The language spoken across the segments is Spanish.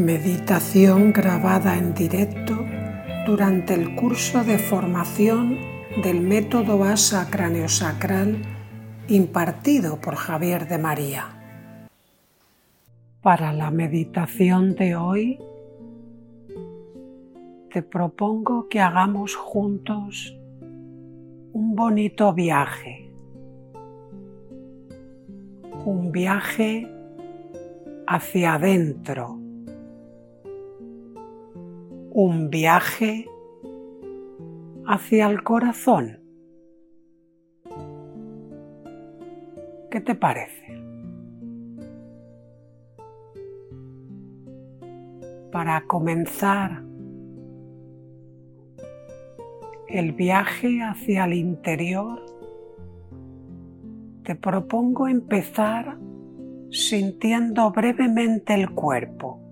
Meditación grabada en directo durante el curso de formación del método ASA craneosacral impartido por Javier de María. Para la meditación de hoy te propongo que hagamos juntos un bonito viaje. Un viaje hacia adentro un viaje hacia el corazón. ¿Qué te parece? Para comenzar el viaje hacia el interior, te propongo empezar sintiendo brevemente el cuerpo.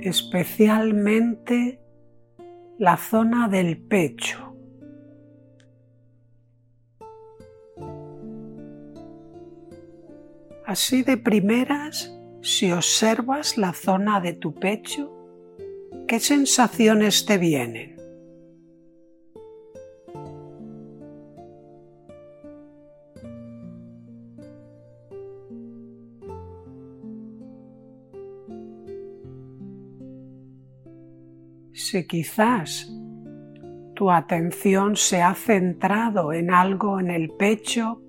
Especialmente la zona del pecho. Así de primeras, si observas la zona de tu pecho, ¿qué sensaciones te vienen? Si quizás tu atención se ha centrado en algo en el pecho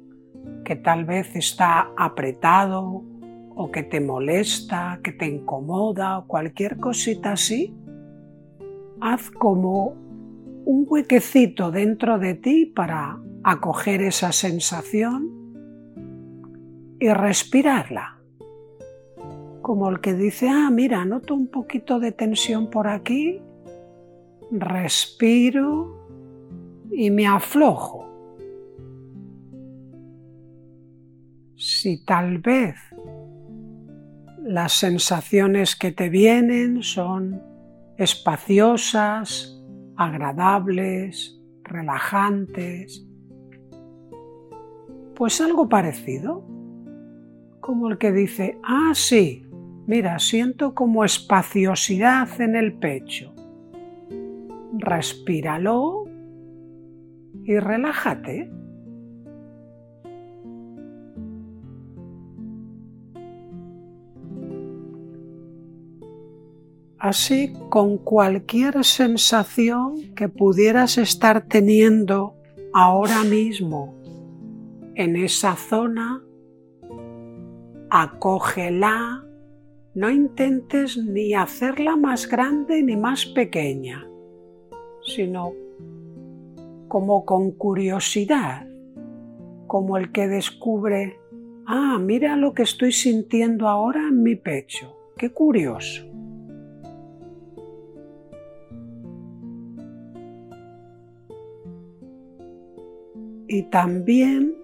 que tal vez está apretado o que te molesta, que te incomoda o cualquier cosita así, haz como un huequecito dentro de ti para acoger esa sensación y respirarla. Como el que dice, ah, mira, noto un poquito de tensión por aquí respiro y me aflojo. Si tal vez las sensaciones que te vienen son espaciosas, agradables, relajantes, pues algo parecido, como el que dice, ah, sí, mira, siento como espaciosidad en el pecho respíralo y relájate. Así con cualquier sensación que pudieras estar teniendo ahora mismo en esa zona, acógela, no intentes ni hacerla más grande ni más pequeña sino como con curiosidad, como el que descubre, ah, mira lo que estoy sintiendo ahora en mi pecho, qué curioso. Y también,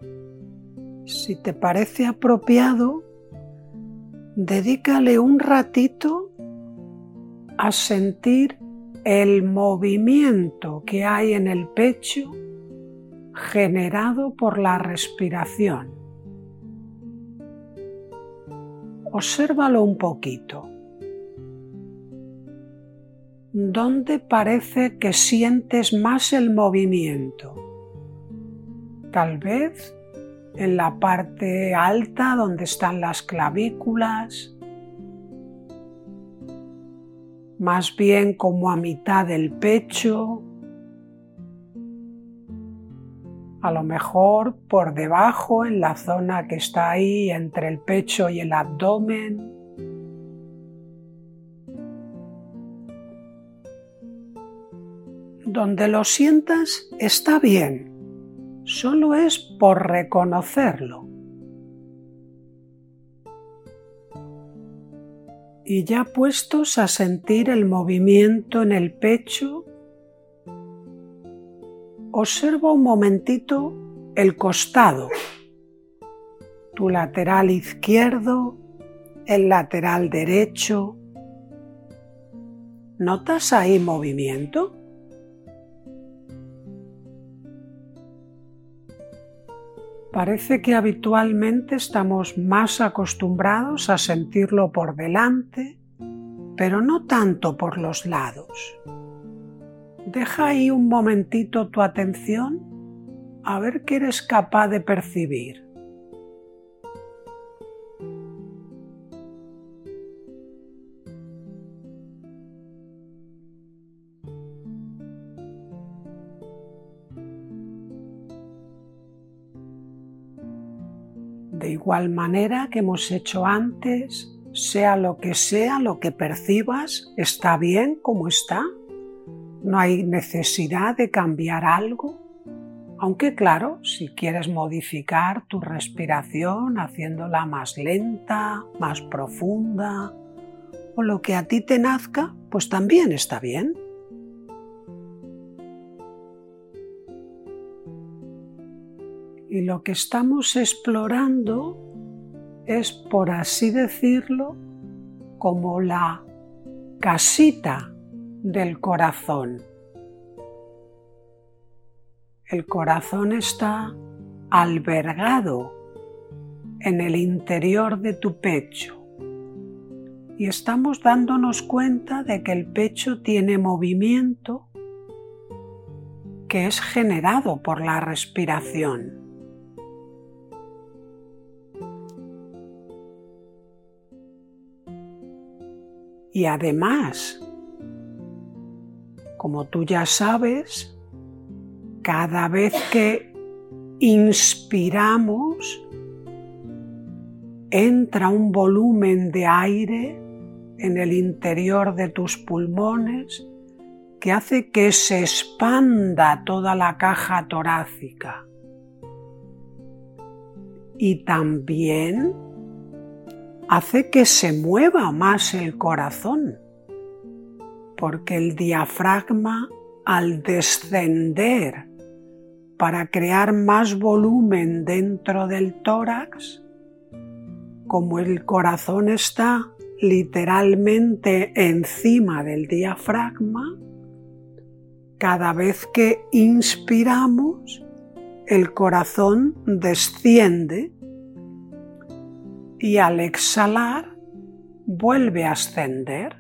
si te parece apropiado, dedícale un ratito a sentir el movimiento que hay en el pecho generado por la respiración. Obsérvalo un poquito. ¿Dónde parece que sientes más el movimiento? Tal vez en la parte alta donde están las clavículas, más bien como a mitad del pecho, a lo mejor por debajo en la zona que está ahí entre el pecho y el abdomen. Donde lo sientas está bien, solo es por reconocerlo. Y ya puestos a sentir el movimiento en el pecho, observa un momentito el costado, tu lateral izquierdo, el lateral derecho. ¿Notas ahí movimiento? Parece que habitualmente estamos más acostumbrados a sentirlo por delante, pero no tanto por los lados. Deja ahí un momentito tu atención a ver qué eres capaz de percibir. Igual manera que hemos hecho antes, sea lo que sea lo que percibas, está bien como está. No hay necesidad de cambiar algo. Aunque claro, si quieres modificar tu respiración haciéndola más lenta, más profunda, o lo que a ti te nazca, pues también está bien. Y lo que estamos explorando es, por así decirlo, como la casita del corazón. El corazón está albergado en el interior de tu pecho y estamos dándonos cuenta de que el pecho tiene movimiento que es generado por la respiración. Y además, como tú ya sabes, cada vez que inspiramos, entra un volumen de aire en el interior de tus pulmones que hace que se expanda toda la caja torácica. Y también hace que se mueva más el corazón, porque el diafragma al descender para crear más volumen dentro del tórax, como el corazón está literalmente encima del diafragma, cada vez que inspiramos, el corazón desciende y al exhalar vuelve a ascender.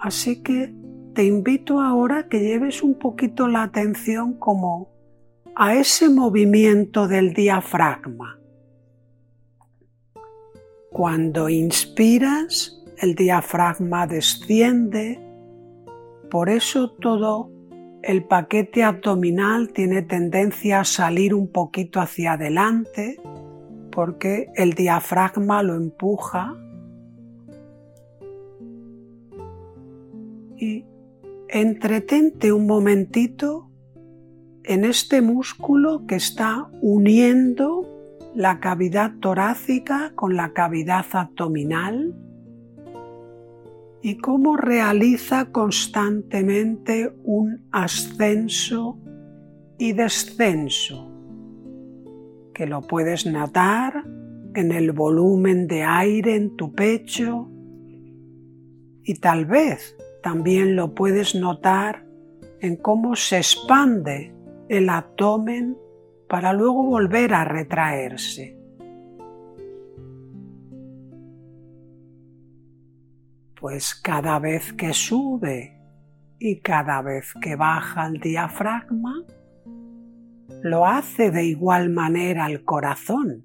Así que te invito ahora que lleves un poquito la atención como a ese movimiento del diafragma. Cuando inspiras, el diafragma desciende, por eso todo el paquete abdominal tiene tendencia a salir un poquito hacia adelante porque el diafragma lo empuja y entretente un momentito en este músculo que está uniendo la cavidad torácica con la cavidad abdominal y cómo realiza constantemente un ascenso y descenso, que lo puedes notar en el volumen de aire en tu pecho y tal vez también lo puedes notar en cómo se expande el abdomen para luego volver a retraerse. Pues cada vez que sube y cada vez que baja el diafragma, lo hace de igual manera el corazón,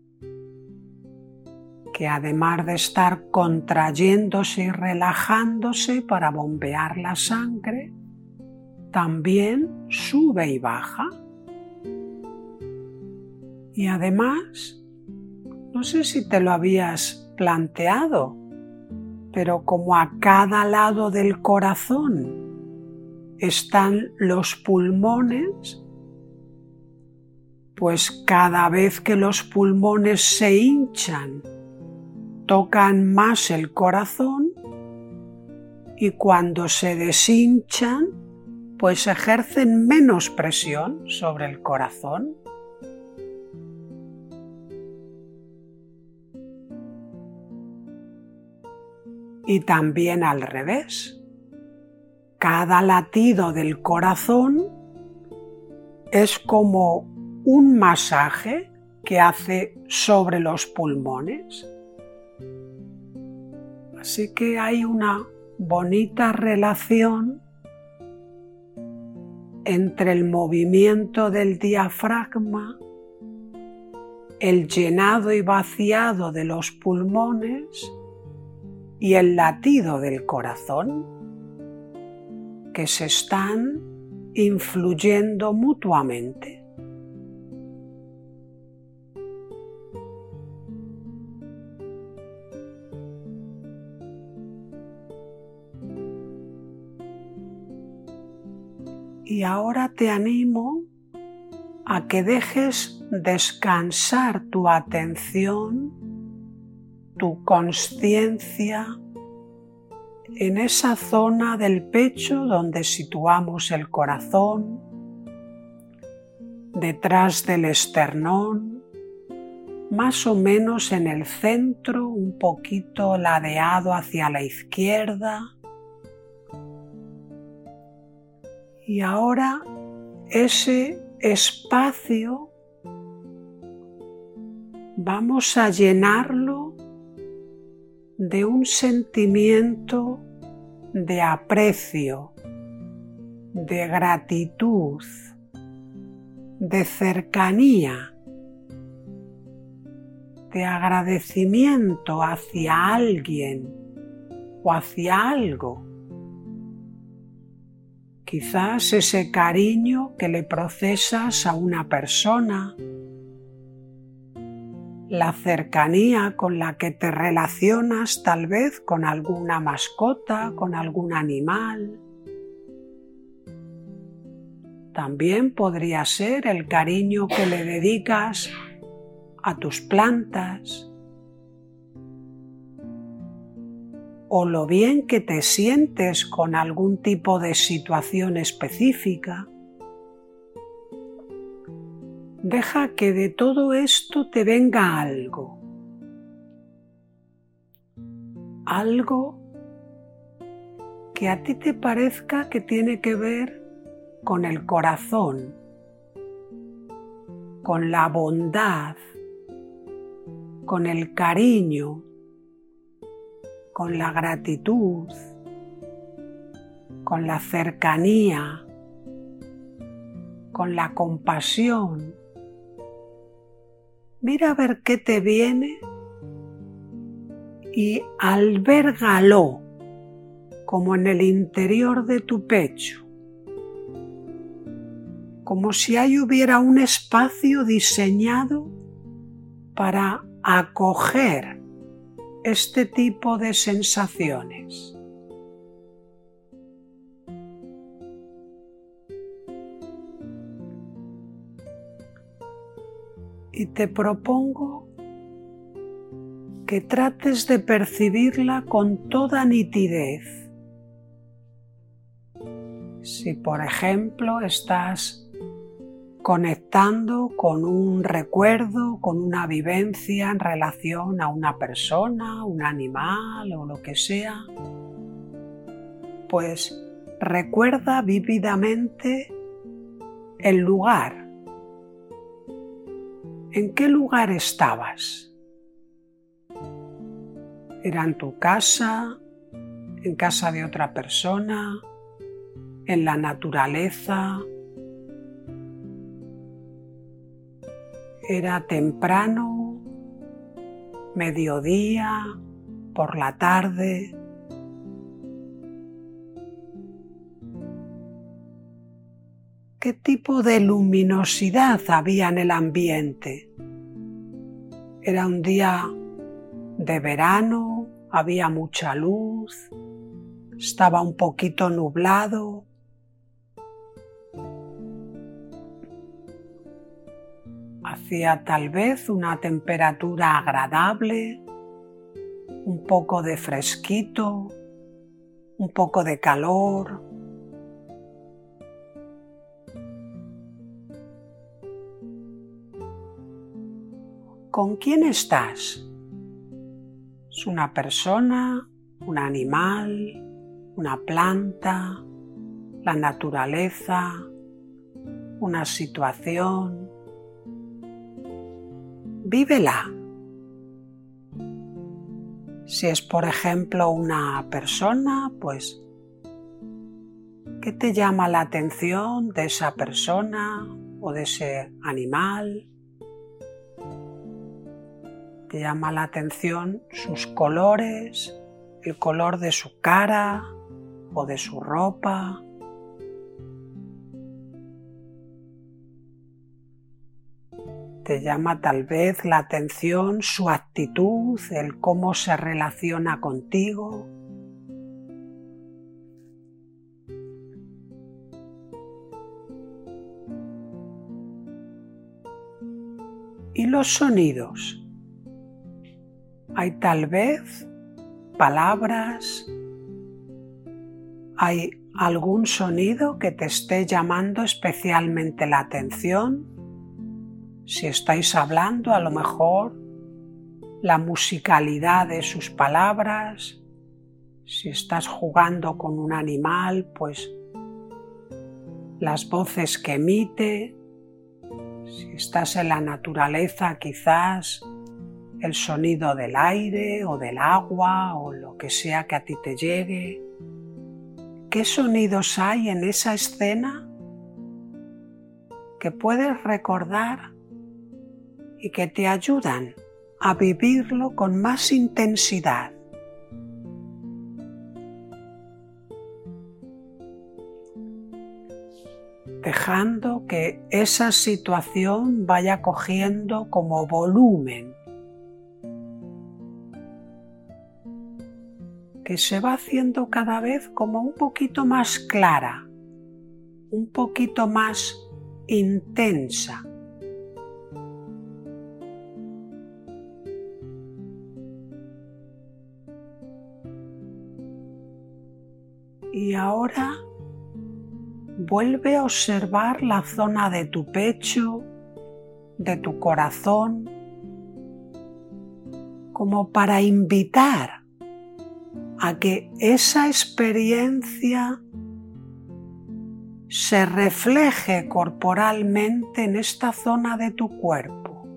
que además de estar contrayéndose y relajándose para bombear la sangre, también sube y baja. Y además, no sé si te lo habías planteado, pero como a cada lado del corazón están los pulmones, pues cada vez que los pulmones se hinchan, tocan más el corazón y cuando se deshinchan, pues ejercen menos presión sobre el corazón. Y también al revés. Cada latido del corazón es como un masaje que hace sobre los pulmones. Así que hay una bonita relación entre el movimiento del diafragma, el llenado y vaciado de los pulmones y el latido del corazón, que se están influyendo mutuamente. Y ahora te animo a que dejes descansar tu atención, tu conciencia en esa zona del pecho donde situamos el corazón, detrás del esternón, más o menos en el centro, un poquito ladeado hacia la izquierda, Y ahora ese espacio vamos a llenarlo de un sentimiento de aprecio, de gratitud, de cercanía, de agradecimiento hacia alguien o hacia algo. Quizás ese cariño que le procesas a una persona, la cercanía con la que te relacionas tal vez con alguna mascota, con algún animal. También podría ser el cariño que le dedicas a tus plantas, o lo bien que te sientes con algún tipo de situación específica. Deja que de todo esto te venga algo. Algo que a ti te parezca que tiene que ver con el corazón, con la bondad, con el cariño, con la gratitud, con la cercanía, con la compasión. Mira a ver qué te viene y albergalo como en el interior de tu pecho, como si ahí hubiera un espacio diseñado para acoger este tipo de sensaciones. Y te propongo que trates de percibirla con toda nitidez. Si por ejemplo estás conectando con un recuerdo, con una vivencia en relación a una persona, un animal o lo que sea, pues recuerda vívidamente el lugar. ¿En qué lugar estabas? ¿Era en tu casa? ¿En casa de otra persona? ¿En la naturaleza? Era temprano, mediodía, por la tarde. ¿Qué tipo de luminosidad había en el ambiente? Era un día de verano, había mucha luz, estaba un poquito nublado. Hacía tal vez una temperatura agradable, un poco de fresquito, un poco de calor. ¿Con quién estás? ¿Es una persona, un animal, una planta, la naturaleza, una situación. Vívela. Si es, por ejemplo, una persona, pues, ¿qué te llama la atención de esa persona o de ese animal? Te llama la atención sus colores, el color de su cara o de su ropa. Te llama tal vez la atención su actitud, el cómo se relaciona contigo. Y los sonidos. Hay tal vez palabras, hay algún sonido que te esté llamando especialmente la atención. Si estáis hablando, a lo mejor la musicalidad de sus palabras. Si estás jugando con un animal, pues las voces que emite. Si estás en la naturaleza, quizás el sonido del aire o del agua o lo que sea que a ti te llegue. ¿Qué sonidos hay en esa escena que puedes recordar y que te ayudan a vivirlo con más intensidad? dejando que esa situación vaya cogiendo como volumen que se va haciendo cada vez como un poquito más clara, un poquito más intensa. Y ahora vuelve a observar la zona de tu pecho, de tu corazón, como para invitar a que esa experiencia se refleje corporalmente en esta zona de tu cuerpo,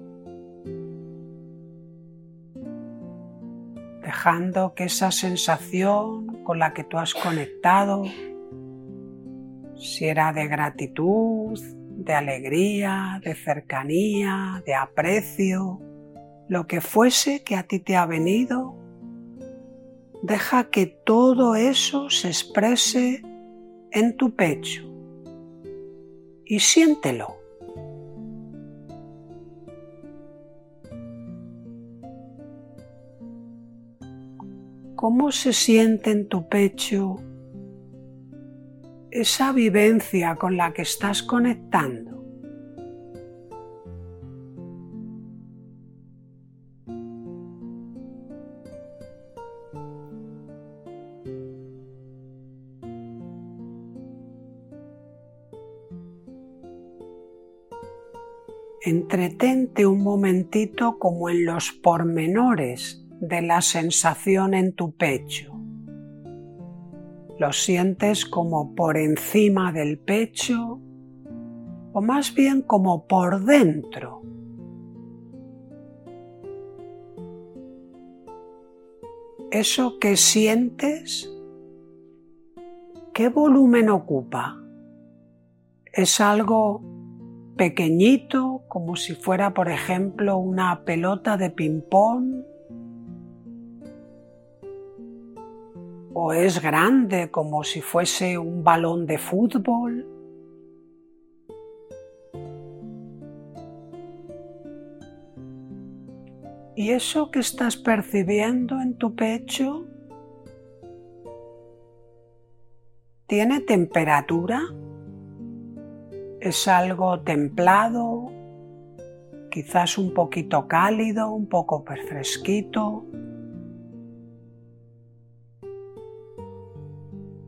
dejando que esa sensación con la que tú has conectado, si era de gratitud, de alegría, de cercanía, de aprecio, lo que fuese que a ti te ha venido, deja que todo eso se exprese en tu pecho y siéntelo. ¿Cómo se siente en tu pecho esa vivencia con la que estás conectando? Entretente un momentito como en los pormenores de la sensación en tu pecho. Lo sientes como por encima del pecho o más bien como por dentro. Eso que sientes, ¿qué volumen ocupa? ¿Es algo pequeñito, como si fuera, por ejemplo, una pelota de ping-pong, o es grande, como si fuese un balón de fútbol. ¿Y eso que estás percibiendo en tu pecho tiene temperatura? Es algo templado, quizás un poquito cálido, un poco fresquito.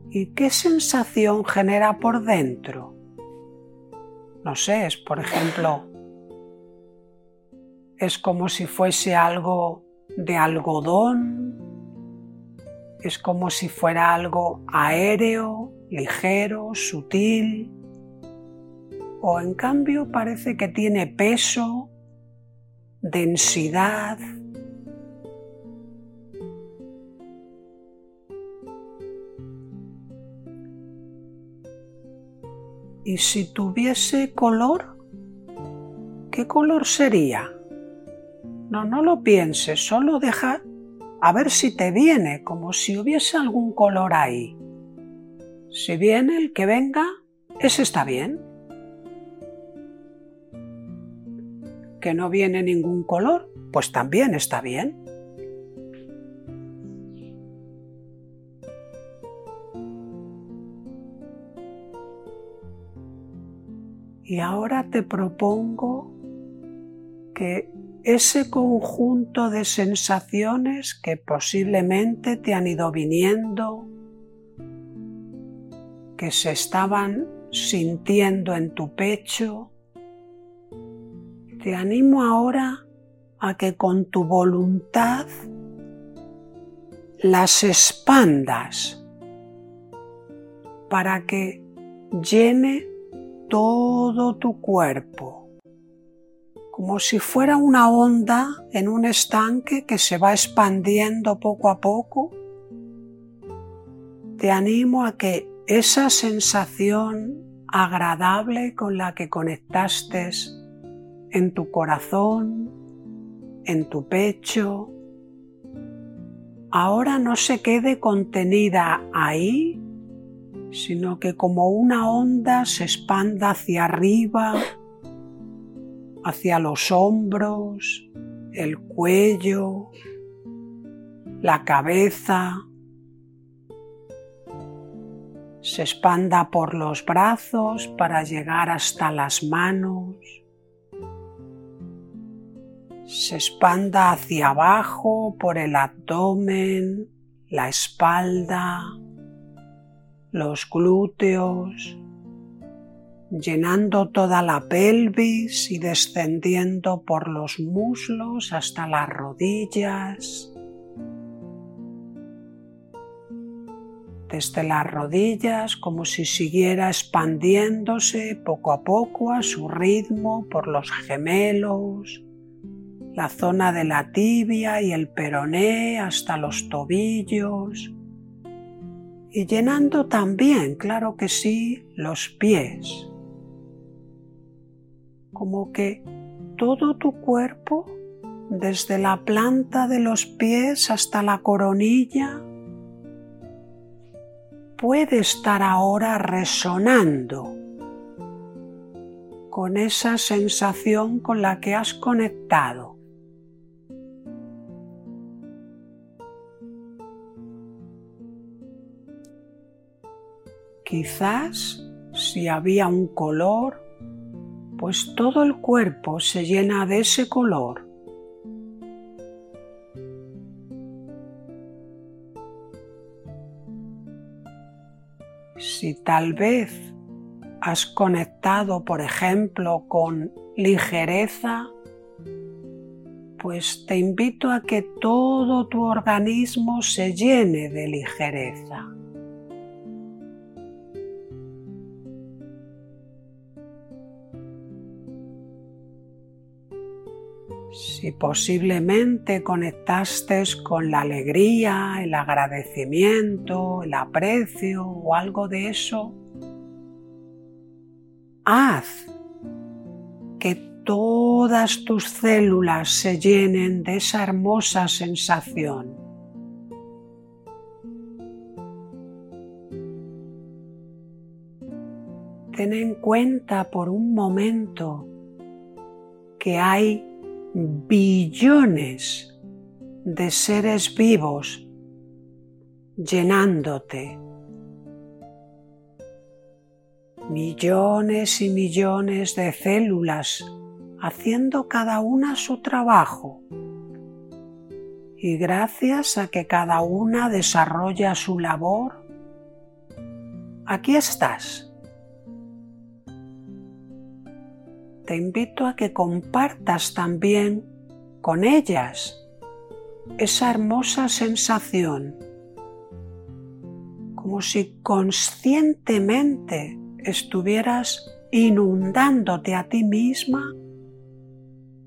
¿Y qué sensación genera por dentro? No sé, es por ejemplo, es como si fuese algo de algodón, es como si fuera algo aéreo, ligero, sutil o en cambio parece que tiene peso, densidad. ¿Y si tuviese color? ¿Qué color sería? No, no lo pienses, solo deja a ver si te viene, como si hubiese algún color ahí. Si viene el que venga, ese está bien. Que no viene ningún color, pues también está bien. Y ahora te propongo que ese conjunto de sensaciones que posiblemente te han ido viniendo, que se estaban sintiendo en tu pecho, te animo ahora a que con tu voluntad las expandas para que llene todo tu cuerpo como si fuera una onda en un estanque que se va expandiendo poco a poco, te animo a que esa sensación agradable con la que conectaste en tu corazón, en tu pecho, ahora no se quede contenida ahí, sino que como una onda se expanda hacia arriba, hacia los hombros, el cuello, la cabeza, se expanda por los brazos para llegar hasta las manos, se expanda hacia abajo por el abdomen, la espalda, los glúteos, llenando toda la pelvis y descendiendo por los muslos hasta las rodillas. Desde las rodillas como si siguiera expandiéndose poco a poco a su ritmo por los gemelos, la zona de la tibia y el peroné hasta los tobillos y llenando también, claro que sí, los pies como que todo tu cuerpo, desde la planta de los pies hasta la coronilla, puede estar ahora resonando con esa sensación con la que has conectado. Quizás si había un color pues todo el cuerpo se llena de ese color. Si tal vez has conectado, por ejemplo, con ligereza, pues te invito a que todo tu organismo se llene de ligereza. Si posiblemente conectaste con la alegría, el agradecimiento, el aprecio o algo de eso, haz que todas tus células se llenen de esa hermosa sensación. Ten en cuenta por un momento que hay billones de seres vivos llenándote. Millones y millones de células haciendo cada una su trabajo. Y gracias a que cada una desarrolla su labor, aquí estás te invito a que compartas también con ellas esa hermosa sensación, como si conscientemente estuvieras inundándote a ti misma,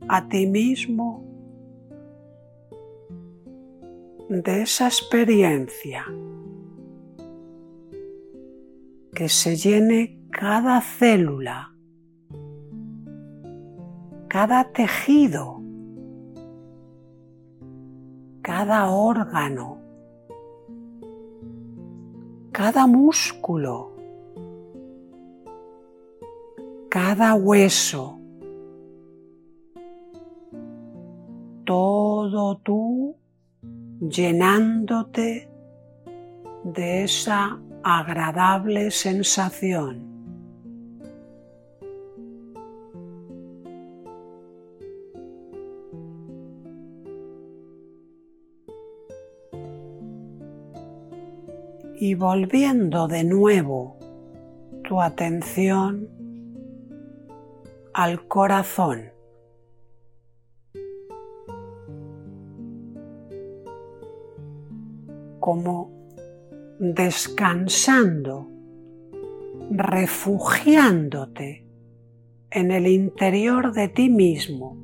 a ti mismo, de esa experiencia, que se llene cada célula, cada tejido, cada órgano, cada músculo, cada hueso, todo tú llenándote de esa agradable sensación. Y volviendo de nuevo tu atención al corazón. como descansando, refugiándote en el interior de ti mismo,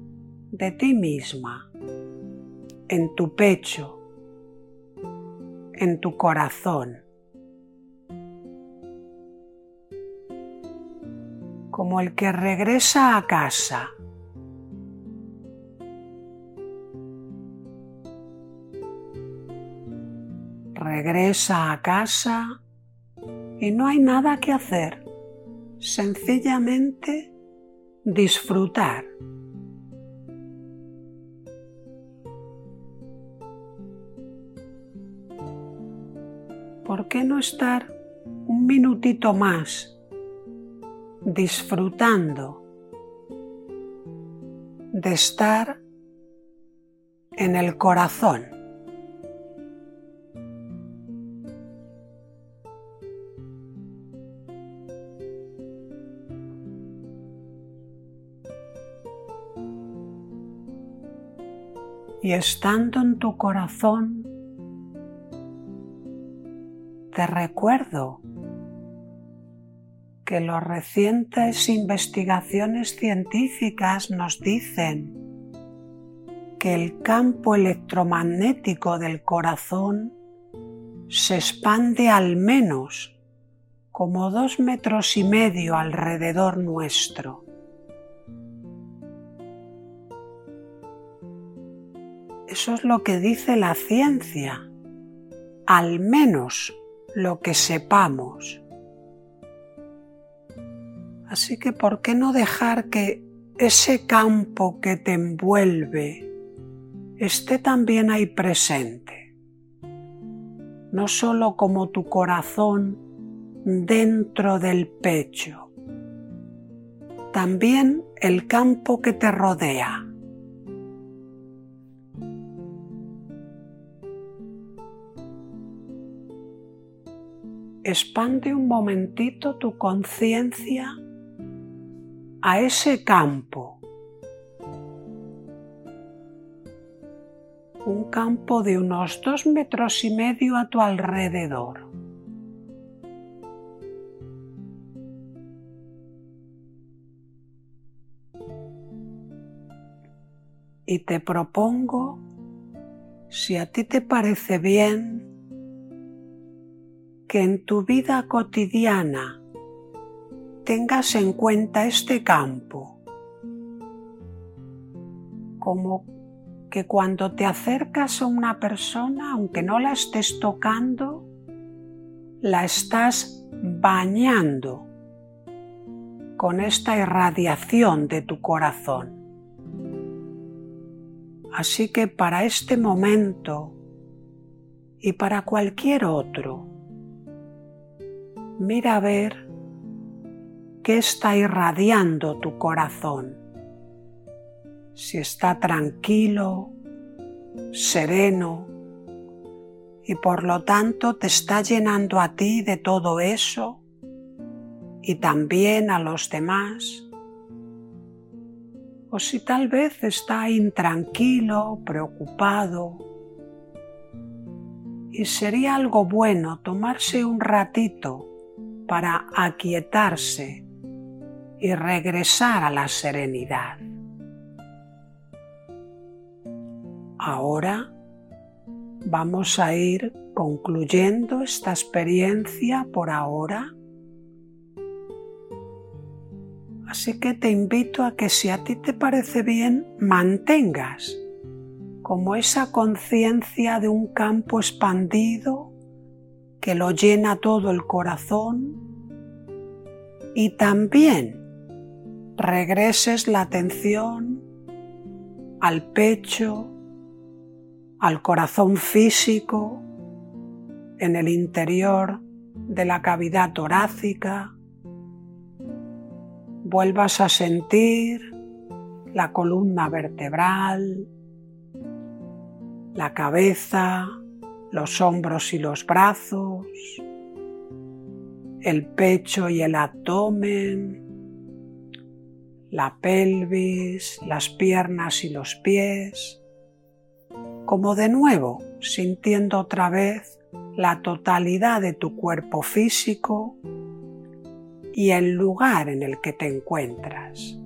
de ti misma, en tu pecho, en tu corazón. Como el que regresa a casa regresa a casa y no hay nada que hacer, sencillamente disfrutar. ¿Por qué no estar un minutito más disfrutando de estar en el corazón? y estando en tu corazón, te recuerdo que las recientes investigaciones científicas nos dicen que el campo electromagnético del corazón se expande al menos como dos metros y medio alrededor nuestro. Eso es lo que dice la ciencia, al menos lo que sepamos. Así que, ¿por qué no dejar que ese campo que te envuelve esté también ahí presente? No solo como tu corazón dentro del pecho, también el campo que te rodea expande un momentito tu conciencia a ese campo. Un campo de unos dos metros y medio a tu alrededor. Y te propongo, si a ti te parece bien, que en tu vida cotidiana tengas en cuenta este campo, como que cuando te acercas a una persona, aunque no la estés tocando, la estás bañando con esta irradiación de tu corazón. Así que para este momento y para cualquier otro, mira a ver qué está irradiando tu corazón. Si está tranquilo, sereno y por lo tanto te está llenando a ti de todo eso y también a los demás. O si tal vez está intranquilo, preocupado, y sería algo bueno tomarse un ratito para aquietarse y regresar a la serenidad. Ahora vamos a ir concluyendo esta experiencia por ahora. Así que te invito a que si a ti te parece bien, mantengas como esa conciencia de un campo expandido que lo llena todo el corazón y también regreses la atención al pecho, al corazón físico, en el interior de la cavidad torácica. Vuelvas a sentir la columna vertebral, la cabeza, los hombros y los brazos, el pecho y el abdomen, la pelvis, las piernas y los pies, como de nuevo sintiendo otra vez la totalidad de tu cuerpo físico y el lugar en el que te encuentras.